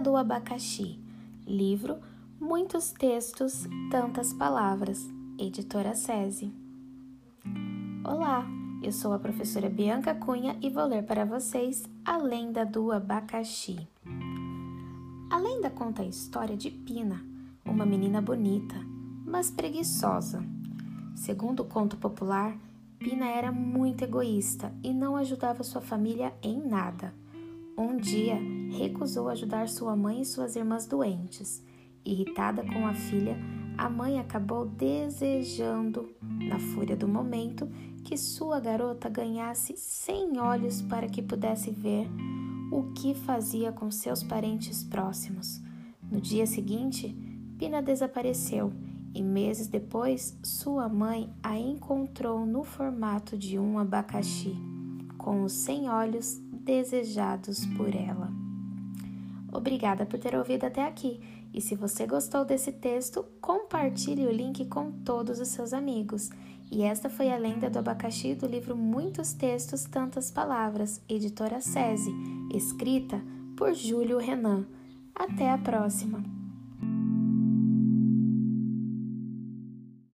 do Abacaxi. Livro Muitos Textos, Tantas Palavras. Editora SESI. Olá, eu sou a professora Bianca Cunha e vou ler para vocês A Lenda do Abacaxi. A lenda conta a história de Pina, uma menina bonita, mas preguiçosa. Segundo o conto popular, Pina era muito egoísta e não ajudava sua família em nada. Um dia, recusou ajudar sua mãe e suas irmãs doentes. Irritada com a filha, a mãe acabou desejando, na fúria do momento, que sua garota ganhasse sem olhos para que pudesse ver o que fazia com seus parentes próximos. No dia seguinte, Pina desapareceu e meses depois sua mãe a encontrou no formato de um abacaxi, com os sem olhos desejados por ela. Obrigada por ter ouvido até aqui. E se você gostou desse texto, compartilhe o link com todos os seus amigos. E esta foi a lenda do abacaxi do livro Muitos Textos, Tantas Palavras, editora SESI, escrita por Júlio Renan. Até a próxima!